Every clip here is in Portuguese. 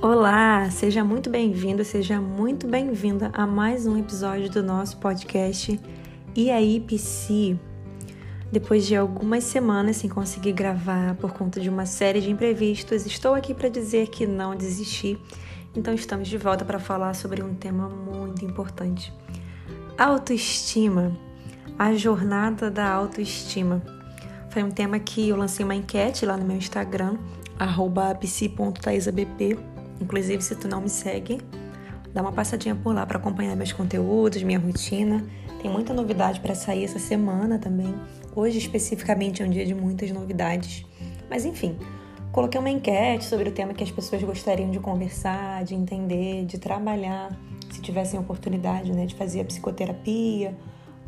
Olá, seja muito bem-vindo, seja muito bem-vinda a mais um episódio do nosso podcast E aí, PC? Depois de algumas semanas sem conseguir gravar por conta de uma série de imprevistos, estou aqui para dizer que não desisti. Então estamos de volta para falar sobre um tema muito importante: autoestima, a jornada da autoestima. Foi um tema que eu lancei uma enquete lá no meu Instagram, psi.taisabp. Inclusive, se tu não me segue, dá uma passadinha por lá para acompanhar meus conteúdos, minha rotina. Tem muita novidade para sair essa semana também. Hoje, especificamente, é um dia de muitas novidades. Mas, enfim, coloquei uma enquete sobre o tema que as pessoas gostariam de conversar, de entender, de trabalhar, se tivessem oportunidade né, de fazer a psicoterapia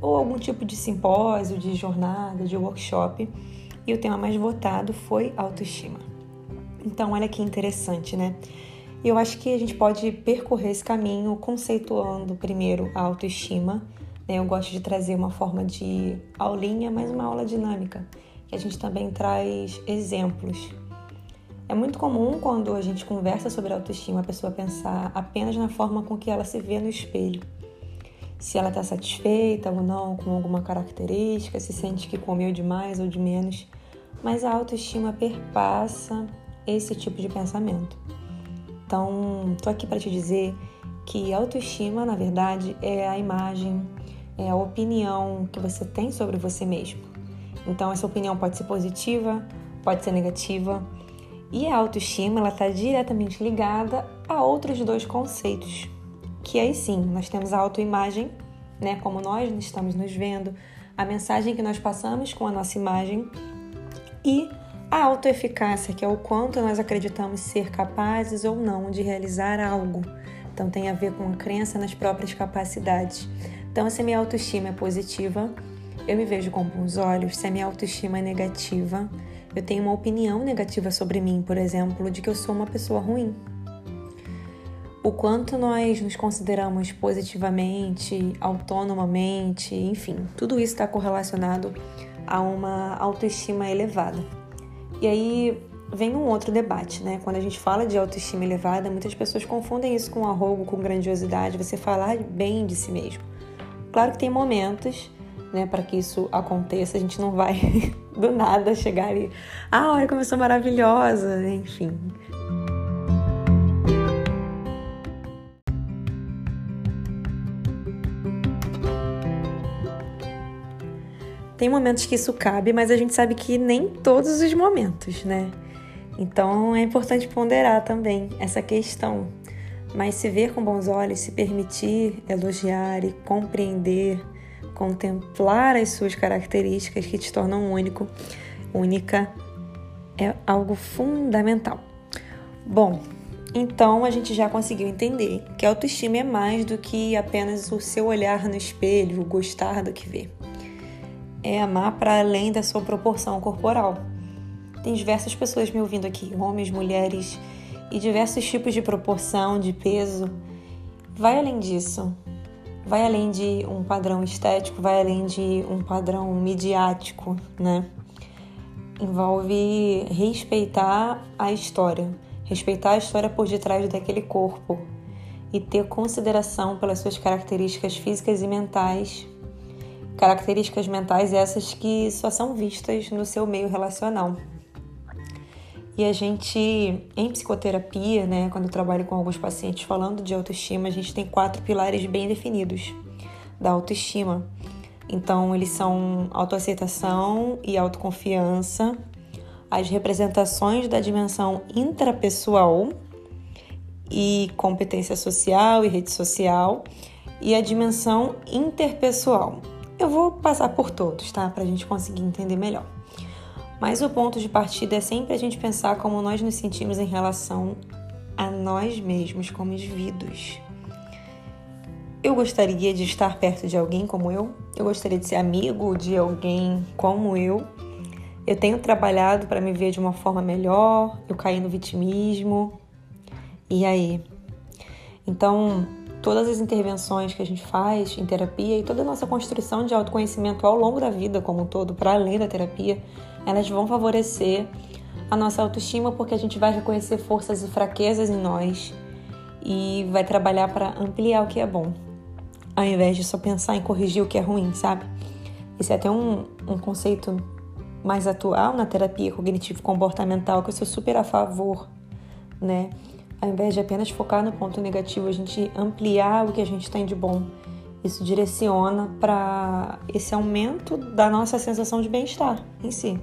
ou algum tipo de simpósio, de jornada, de workshop. E o tema mais votado foi autoestima. Então, olha que interessante, né? E eu acho que a gente pode percorrer esse caminho conceituando primeiro a autoestima. Né? Eu gosto de trazer uma forma de aulinha, mas uma aula dinâmica, que a gente também traz exemplos. É muito comum quando a gente conversa sobre autoestima a pessoa pensar apenas na forma com que ela se vê no espelho se ela está satisfeita ou não com alguma característica, se sente que comeu de mais ou de menos, mas a autoestima perpassa esse tipo de pensamento. Então, tô aqui para te dizer que autoestima, na verdade, é a imagem, é a opinião que você tem sobre você mesmo. Então, essa opinião pode ser positiva, pode ser negativa, e a autoestima ela está diretamente ligada a outros dois conceitos, que aí sim, nós temos a autoimagem, né, como nós estamos nos vendo, a mensagem que nós passamos com a nossa imagem e a autoeficácia, que é o quanto nós acreditamos ser capazes ou não de realizar algo. Então tem a ver com a crença nas próprias capacidades. Então, se a minha autoestima é positiva, eu me vejo com bons olhos. Se a minha autoestima é negativa, eu tenho uma opinião negativa sobre mim, por exemplo, de que eu sou uma pessoa ruim, o quanto nós nos consideramos positivamente, autonomamente, enfim, tudo isso está correlacionado a uma autoestima elevada. E aí vem um outro debate, né? Quando a gente fala de autoestima elevada, muitas pessoas confundem isso com arrogo, com grandiosidade, você falar bem de si mesmo. Claro que tem momentos, né, para que isso aconteça, a gente não vai do nada chegar ali, ah, olha como eu sou maravilhosa, enfim, Tem momentos que isso cabe, mas a gente sabe que nem todos os momentos, né? Então é importante ponderar também essa questão. Mas se ver com bons olhos, se permitir elogiar e compreender, contemplar as suas características que te tornam único, única, é algo fundamental. Bom, então a gente já conseguiu entender que a autoestima é mais do que apenas o seu olhar no espelho, o gostar do que vê é amar para além da sua proporção corporal. Tem diversas pessoas me ouvindo aqui, homens, mulheres e diversos tipos de proporção, de peso. Vai além disso. Vai além de um padrão estético, vai além de um padrão midiático, né? Envolve respeitar a história, respeitar a história por detrás daquele corpo e ter consideração pelas suas características físicas e mentais características mentais essas que só são vistas no seu meio relacional. E a gente, em psicoterapia, né, quando eu trabalho com alguns pacientes falando de autoestima, a gente tem quatro pilares bem definidos da autoestima. Então, eles são autoaceitação e autoconfiança, as representações da dimensão intrapessoal e competência social e rede social, e a dimensão interpessoal, eu vou passar por todos, tá? Para a gente conseguir entender melhor. Mas o ponto de partida é sempre a gente pensar como nós nos sentimos em relação a nós mesmos como indivíduos. Eu gostaria de estar perto de alguém como eu? Eu gostaria de ser amigo de alguém como eu? Eu tenho trabalhado para me ver de uma forma melhor, eu caí no vitimismo. E aí? Então, todas as intervenções que a gente faz em terapia e toda a nossa construção de autoconhecimento ao longo da vida como um todo, para além da terapia, elas vão favorecer a nossa autoestima porque a gente vai reconhecer forças e fraquezas em nós e vai trabalhar para ampliar o que é bom, ao invés de só pensar em corrigir o que é ruim, sabe? Esse é até um, um conceito mais atual na terapia cognitivo-comportamental que eu sou super a favor, né? Ao invés de apenas focar no ponto negativo, a gente ampliar o que a gente tem de bom. Isso direciona para esse aumento da nossa sensação de bem-estar em si.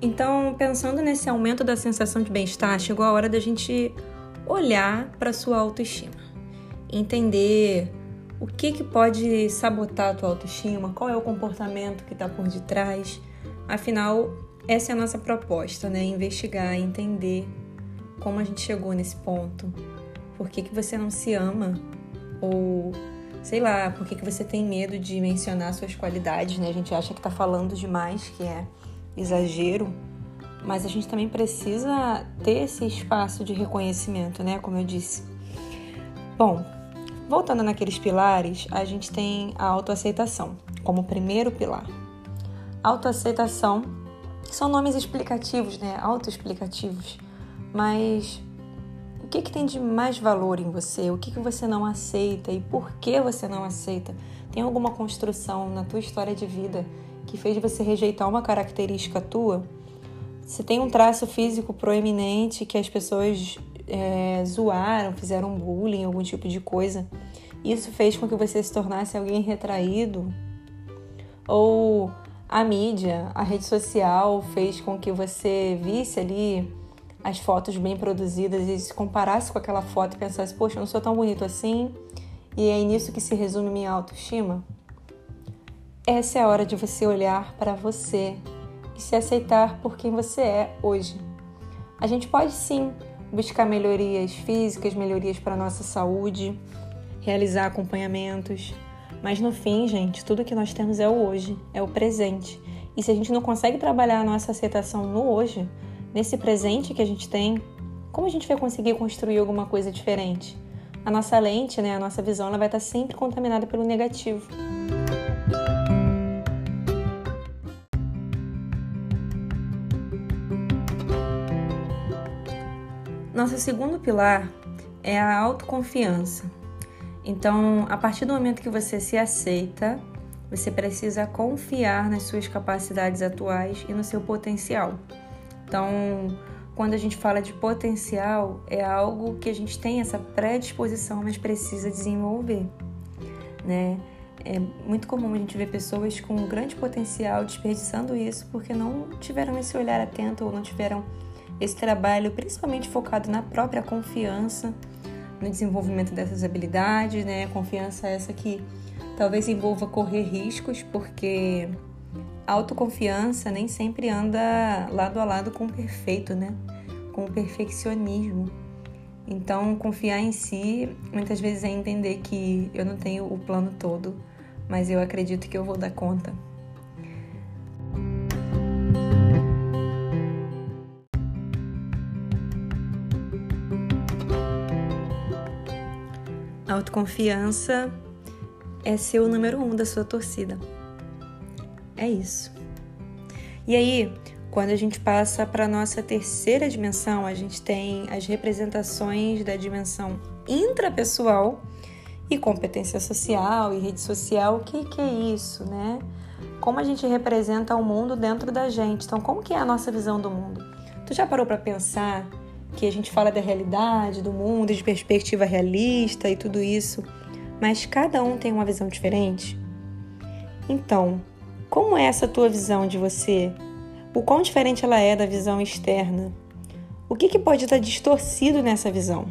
Então, pensando nesse aumento da sensação de bem-estar, chegou a hora da gente olhar para sua autoestima, entender o que, que pode sabotar a tua autoestima, qual é o comportamento que está por detrás. Afinal, essa é a nossa proposta, né? Investigar, entender como a gente chegou nesse ponto. Por que, que você não se ama? Ou, sei lá, por que, que você tem medo de mencionar suas qualidades, né? A gente acha que está falando demais, que é exagero, mas a gente também precisa ter esse espaço de reconhecimento, né? Como eu disse. Bom, voltando naqueles pilares, a gente tem a autoaceitação como primeiro pilar. Autoaceitação são nomes explicativos, né? Autoexplicativos. Mas o que, que tem de mais valor em você? O que, que você não aceita e por que você não aceita? Tem alguma construção na tua história de vida que fez você rejeitar uma característica tua? Se tem um traço físico proeminente que as pessoas é, zoaram, fizeram bullying, algum tipo de coisa, isso fez com que você se tornasse alguém retraído? Ou a mídia, a rede social fez com que você visse ali as fotos bem produzidas e se comparasse com aquela foto e pensasse, poxa, eu não sou tão bonito assim, e é nisso que se resume minha autoestima? Essa é a hora de você olhar para você e se aceitar por quem você é hoje. A gente pode sim buscar melhorias físicas, melhorias para nossa saúde, realizar acompanhamentos, mas no fim, gente, tudo que nós temos é o hoje, é o presente. E se a gente não consegue trabalhar a nossa aceitação no hoje, nesse presente que a gente tem, como a gente vai conseguir construir alguma coisa diferente? A nossa lente, né, a nossa visão, ela vai estar sempre contaminada pelo negativo. Nosso segundo pilar é a autoconfiança. Então, a partir do momento que você se aceita, você precisa confiar nas suas capacidades atuais e no seu potencial. Então, quando a gente fala de potencial, é algo que a gente tem essa predisposição, mas precisa desenvolver, né? É muito comum a gente ver pessoas com grande potencial desperdiçando isso porque não tiveram esse olhar atento ou não tiveram esse trabalho principalmente focado na própria confiança, no desenvolvimento dessas habilidades, né? Confiança essa que talvez envolva correr riscos, porque autoconfiança nem sempre anda lado a lado com o perfeito, né? Com o perfeccionismo. Então, confiar em si muitas vezes é entender que eu não tenho o plano todo, mas eu acredito que eu vou dar conta. Autoconfiança é ser o número um da sua torcida. É isso. E aí, quando a gente passa para a nossa terceira dimensão, a gente tem as representações da dimensão intrapessoal e competência social e rede social. O que, que é isso, né? Como a gente representa o mundo dentro da gente. Então, como que é a nossa visão do mundo? Tu já parou para pensar que a gente fala da realidade, do mundo, de perspectiva realista e tudo isso, mas cada um tem uma visão diferente? Então, como é essa tua visão de você? O quão diferente ela é da visão externa? O que, que pode estar distorcido nessa visão?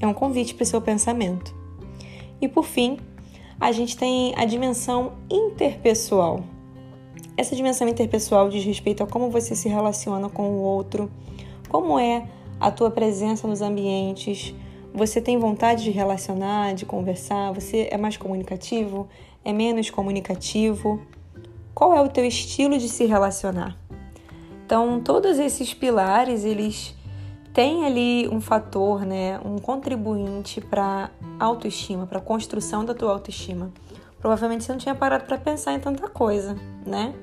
É um convite para o seu pensamento. E por fim, a gente tem a dimensão interpessoal. Essa dimensão interpessoal diz respeito a como você se relaciona com o outro, como é a tua presença nos ambientes, você tem vontade de relacionar, de conversar, você é mais comunicativo, é menos comunicativo? Qual é o teu estilo de se relacionar? Então, todos esses pilares, eles têm ali um fator, né, um contribuinte para autoestima, para a construção da tua autoestima. Provavelmente você não tinha parado para pensar em tanta coisa, né?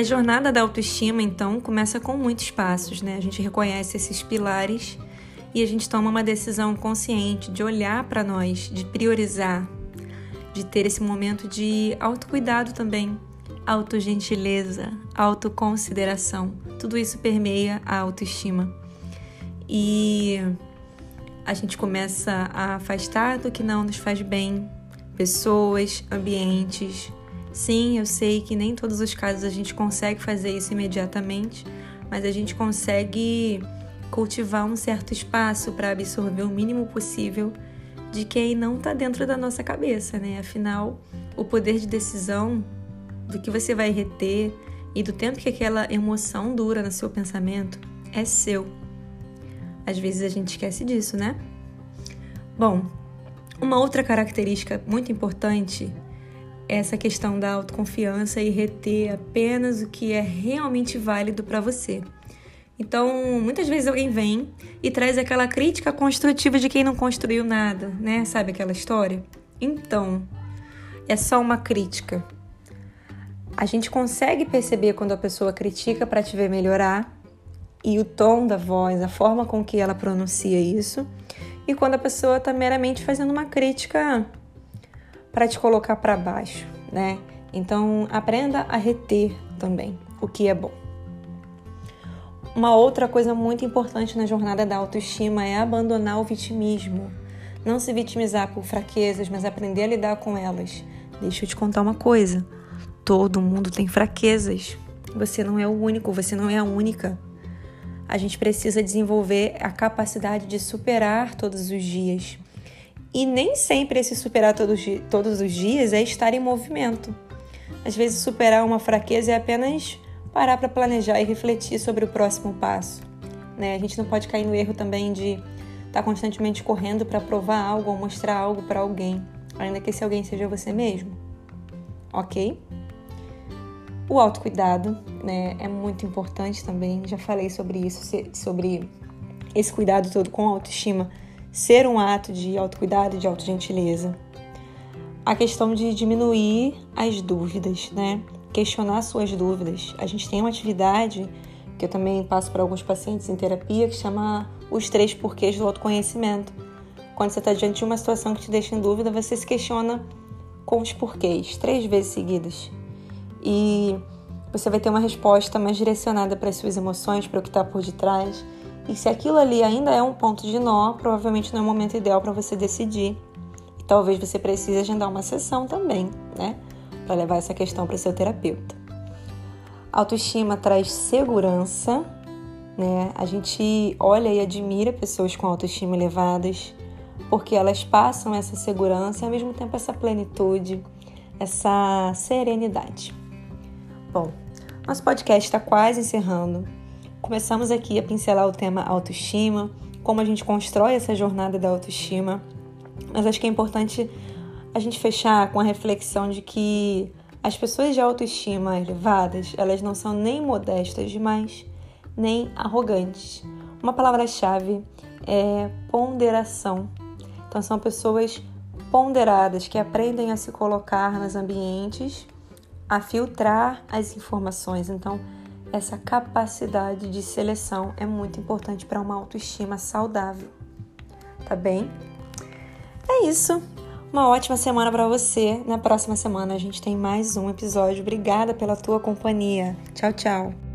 A jornada da autoestima, então, começa com muitos passos, né? A gente reconhece esses pilares e a gente toma uma decisão consciente de olhar para nós, de priorizar, de ter esse momento de autocuidado também, autogentileza, autoconsideração. Tudo isso permeia a autoestima. E a gente começa a afastar do que não nos faz bem, pessoas, ambientes, Sim, eu sei que nem todos os casos a gente consegue fazer isso imediatamente, mas a gente consegue cultivar um certo espaço para absorver o mínimo possível de quem não está dentro da nossa cabeça, né? Afinal, o poder de decisão do que você vai reter e do tempo que aquela emoção dura no seu pensamento é seu. Às vezes a gente esquece disso, né? Bom, uma outra característica muito importante essa questão da autoconfiança e reter apenas o que é realmente válido para você. Então, muitas vezes alguém vem e traz aquela crítica construtiva de quem não construiu nada, né? Sabe aquela história? Então, é só uma crítica. A gente consegue perceber quando a pessoa critica para te ver melhorar e o tom da voz, a forma com que ela pronuncia isso, e quando a pessoa está meramente fazendo uma crítica para te colocar para baixo, né? Então, aprenda a reter também o que é bom. Uma outra coisa muito importante na jornada da autoestima é abandonar o vitimismo. Não se vitimizar por fraquezas, mas aprender a lidar com elas. Deixa eu te contar uma coisa: todo mundo tem fraquezas. Você não é o único, você não é a única. A gente precisa desenvolver a capacidade de superar todos os dias e nem sempre esse superar todos, todos os dias é estar em movimento. Às vezes, superar uma fraqueza é apenas parar para planejar e refletir sobre o próximo passo. Né? A gente não pode cair no erro também de estar tá constantemente correndo para provar algo ou mostrar algo para alguém, ainda que esse alguém seja você mesmo. Ok? O autocuidado né, é muito importante também. Já falei sobre isso, sobre esse cuidado todo com a autoestima ser um ato de autocuidado de autogentileza. A questão de diminuir as dúvidas, né? Questionar suas dúvidas. A gente tem uma atividade que eu também passo para alguns pacientes em terapia que chama os três porquês do autoconhecimento. Quando você está diante de uma situação que te deixa em dúvida, você se questiona com os porquês, três vezes seguidas. E você vai ter uma resposta mais direcionada para as suas emoções, para o que está por detrás e se aquilo ali ainda é um ponto de nó, provavelmente não é o momento ideal para você decidir. E talvez você precise agendar uma sessão também, né? Para levar essa questão para o seu terapeuta. Autoestima traz segurança, né? A gente olha e admira pessoas com autoestima elevadas, porque elas passam essa segurança e ao mesmo tempo essa plenitude, essa serenidade. Bom, nosso podcast está quase encerrando. Começamos aqui a pincelar o tema autoestima, como a gente constrói essa jornada da autoestima, mas acho que é importante a gente fechar com a reflexão de que as pessoas de autoestima elevadas, elas não são nem modestas demais, nem arrogantes. Uma palavra-chave é ponderação. Então são pessoas ponderadas que aprendem a se colocar nos ambientes, a filtrar as informações. Então, essa capacidade de seleção é muito importante para uma autoestima saudável. Tá bem? É isso. Uma ótima semana para você. Na próxima semana a gente tem mais um episódio. Obrigada pela tua companhia. Tchau, tchau.